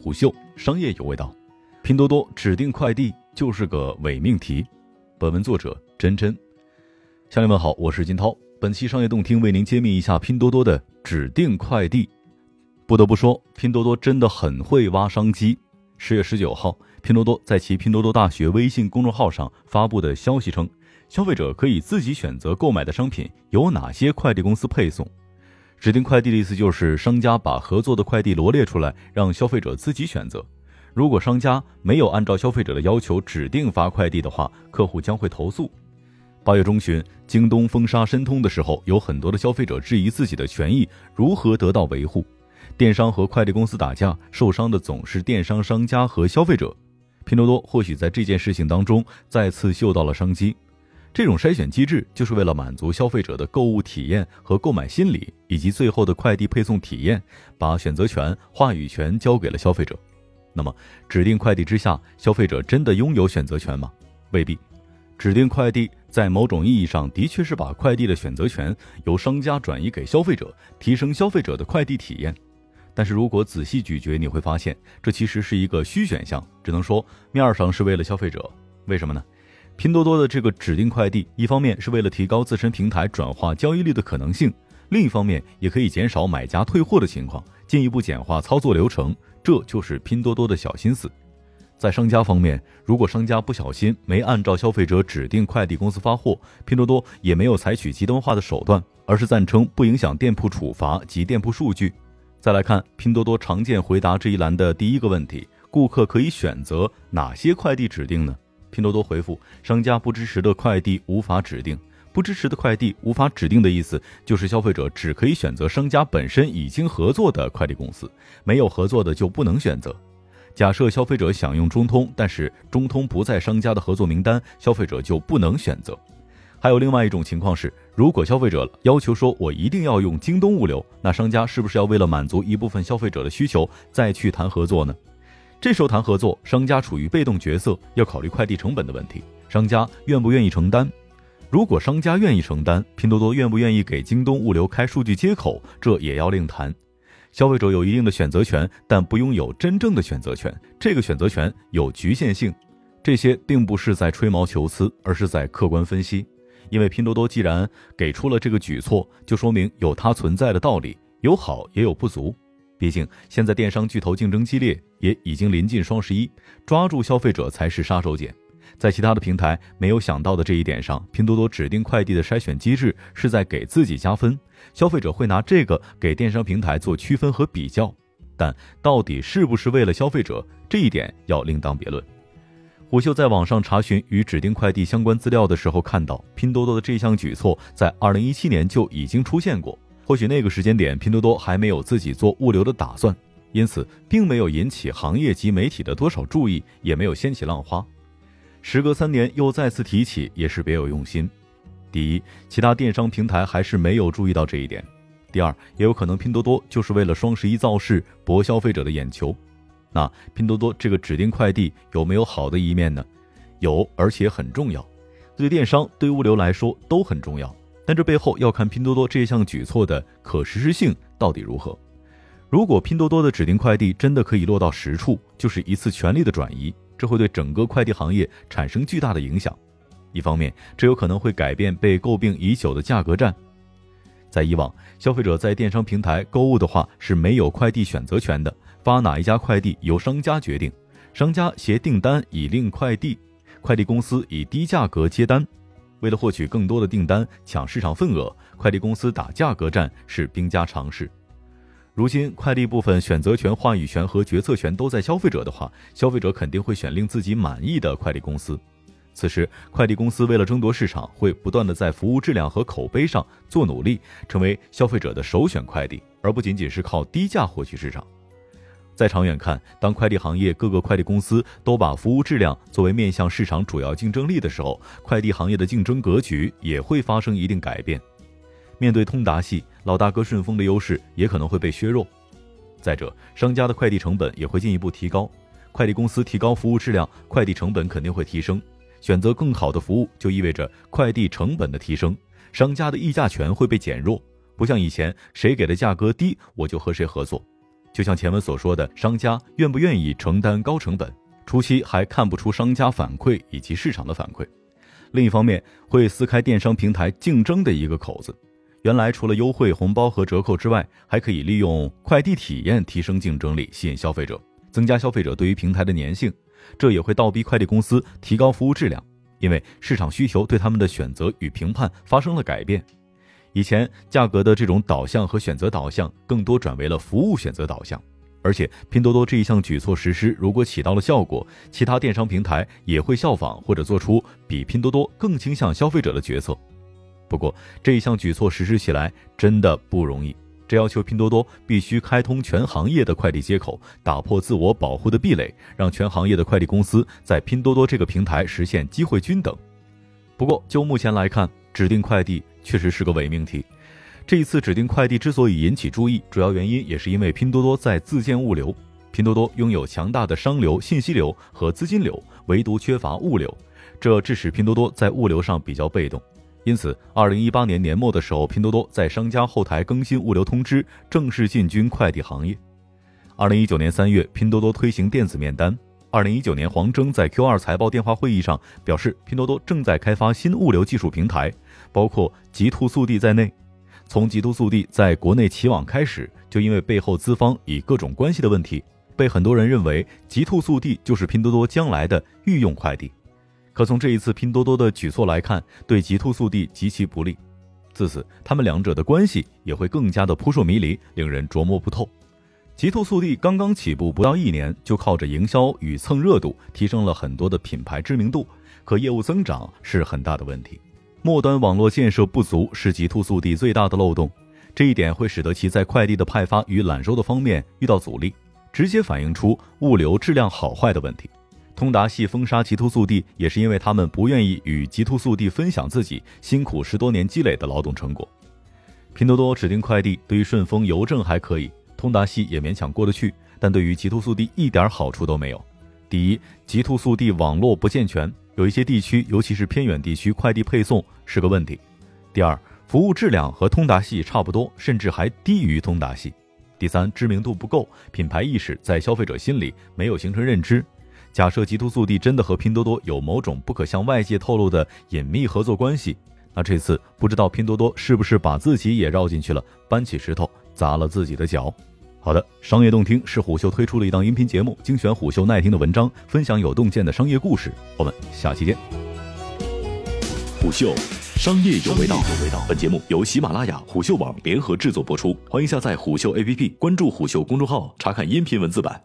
虎嗅商业有味道，拼多多指定快递就是个伪命题。本文作者真真。乡亲们好，我是金涛。本期商业动听为您揭秘一下拼多多的指定快递。不得不说，拼多多真的很会挖商机。十月十九号，拼多多在其拼多多大学微信公众号上发布的消息称，消费者可以自己选择购买的商品由哪些快递公司配送。指定快递的意思就是商家把合作的快递罗列出来，让消费者自己选择。如果商家没有按照消费者的要求指定发快递的话，客户将会投诉。八月中旬，京东封杀申通的时候，有很多的消费者质疑自己的权益如何得到维护。电商和快递公司打架，受伤的总是电商商家和消费者。拼多多或许在这件事情当中再次嗅到了商机。这种筛选机制就是为了满足消费者的购物体验和购买心理，以及最后的快递配送体验，把选择权、话语权交给了消费者。那么，指定快递之下，消费者真的拥有选择权吗？未必。指定快递在某种意义上的确是把快递的选择权由商家转移给消费者，提升消费者的快递体验。但是如果仔细咀嚼，你会发现这其实是一个虚选项，只能说面上是为了消费者。为什么呢？拼多多的这个指定快递，一方面是为了提高自身平台转化交易率的可能性，另一方面也可以减少买家退货的情况，进一步简化操作流程。这就是拼多多的小心思。在商家方面，如果商家不小心没按照消费者指定快递公司发货，拼多多也没有采取极端化的手段，而是赞称不影响店铺处罚及店铺数据。再来看拼多多常见回答这一栏的第一个问题：顾客可以选择哪些快递指定呢？拼多多回复：商家不支持的快递无法指定。不支持的快递无法指定的意思，就是消费者只可以选择商家本身已经合作的快递公司，没有合作的就不能选择。假设消费者想用中通，但是中通不在商家的合作名单，消费者就不能选择。还有另外一种情况是，如果消费者要求说我一定要用京东物流，那商家是不是要为了满足一部分消费者的需求，再去谈合作呢？这时候谈合作，商家处于被动角色，要考虑快递成本的问题。商家愿不愿意承担？如果商家愿意承担，拼多多愿不愿意给京东物流开数据接口？这也要另谈。消费者有一定的选择权，但不拥有真正的选择权。这个选择权有局限性。这些并不是在吹毛求疵，而是在客观分析。因为拼多多既然给出了这个举措，就说明有它存在的道理，有好也有不足。毕竟，现在电商巨头竞争激烈，也已经临近双十一，抓住消费者才是杀手锏。在其他的平台没有想到的这一点上，拼多多指定快递的筛选机制是在给自己加分，消费者会拿这个给电商平台做区分和比较。但到底是不是为了消费者，这一点要另当别论。虎嗅在网上查询与指定快递相关资料的时候，看到拼多多的这项举措在二零一七年就已经出现过。或许那个时间点，拼多多还没有自己做物流的打算，因此并没有引起行业及媒体的多少注意，也没有掀起浪花。时隔三年又再次提起，也是别有用心。第一，其他电商平台还是没有注意到这一点；第二，也有可能拼多多就是为了双十一造势，博消费者的眼球。那拼多多这个指定快递有没有好的一面呢？有，而且很重要。对电商、对物流来说都很重要。但这背后要看拼多多这项举措的可实施性到底如何。如果拼多多的指定快递真的可以落到实处，就是一次权力的转移，这会对整个快递行业产生巨大的影响。一方面，这有可能会改变被诟病已久的价格战。在以往，消费者在电商平台购物的话是没有快递选择权的，发哪一家快递由商家决定，商家携订单以令快递，快递公司以低价格接单。为了获取更多的订单、抢市场份额，快递公司打价格战是兵家常事。如今，快递部分选择权、话语权和决策权都在消费者的话，消费者肯定会选令自己满意的快递公司。此时，快递公司为了争夺市场，会不断的在服务质量和口碑上做努力，成为消费者的首选快递，而不仅仅是靠低价获取市场。再长远看，当快递行业各个快递公司都把服务质量作为面向市场主要竞争力的时候，快递行业的竞争格局也会发生一定改变。面对通达系，老大哥顺丰的优势也可能会被削弱。再者，商家的快递成本也会进一步提高，快递公司提高服务质量，快递成本肯定会提升。选择更好的服务，就意味着快递成本的提升，商家的议价权会被减弱。不像以前，谁给的价格低，我就和谁合作。就像前文所说的，商家愿不愿意承担高成本？初期还看不出商家反馈以及市场的反馈。另一方面，会撕开电商平台竞争的一个口子。原来除了优惠、红包和折扣之外，还可以利用快递体验提升竞争力，吸引消费者，增加消费者对于平台的粘性。这也会倒逼快递公司提高服务质量，因为市场需求对他们的选择与评判发生了改变。以前价格的这种导向和选择导向，更多转为了服务选择导向。而且拼多多这一项举措实施，如果起到了效果，其他电商平台也会效仿或者做出比拼多多更倾向消费者的决策。不过这一项举措实施起来真的不容易，这要求拼多多必须开通全行业的快递接口，打破自我保护的壁垒，让全行业的快递公司在拼多多这个平台实现机会均等。不过就目前来看，指定快递确实是个伪命题。这一次指定快递之所以引起注意，主要原因也是因为拼多多在自建物流。拼多多拥有强大的商流、信息流和资金流，唯独缺乏物流，这致使拼多多在物流上比较被动。因此，二零一八年年末的时候，拼多多在商家后台更新物流通知，正式进军快递行业。二零一九年三月，拼多多推行电子面单。二零一九年，黄峥在 Q 二财报电话会议上表示，拼多多正在开发新物流技术平台，包括极兔速递在内。从极兔速递在国内起网开始，就因为背后资方以各种关系的问题，被很多人认为极兔速递就是拼多多将来的御用快递。可从这一次拼多多的举措来看，对极兔速递极其不利。自此，他们两者的关系也会更加的扑朔迷离，令人琢磨不透。极兔速递刚刚起步不到一年，就靠着营销与蹭热度，提升了很多的品牌知名度，可业务增长是很大的问题。末端网络建设不足是极兔速递最大的漏洞，这一点会使得其在快递的派发与揽收的方面遇到阻力，直接反映出物流质量好坏的问题。通达系封杀极兔速递，也是因为他们不愿意与极兔速递分享自己辛苦十多年积累的劳动成果。拼多多指定快递对于顺丰邮政还可以，通达系也勉强过得去，但对于极兔速递一点好处都没有。第一，极兔速递网络不健全。有一些地区，尤其是偏远地区，快递配送是个问题。第二，服务质量和通达系差不多，甚至还低于通达系。第三，知名度不够，品牌意识在消费者心里没有形成认知。假设极兔速递真的和拼多多有某种不可向外界透露的隐秘合作关系，那这次不知道拼多多是不是把自己也绕进去了，搬起石头砸了自己的脚。好的，商业洞听是虎嗅推出的一档音频节目，精选虎嗅耐听的文章，分享有洞见的商业故事。我们下期见。虎嗅，商业有味道。本节目由喜马拉雅、虎嗅网联合制作播出，欢迎下载虎嗅 APP，关注虎嗅公众号，查看音频文字版。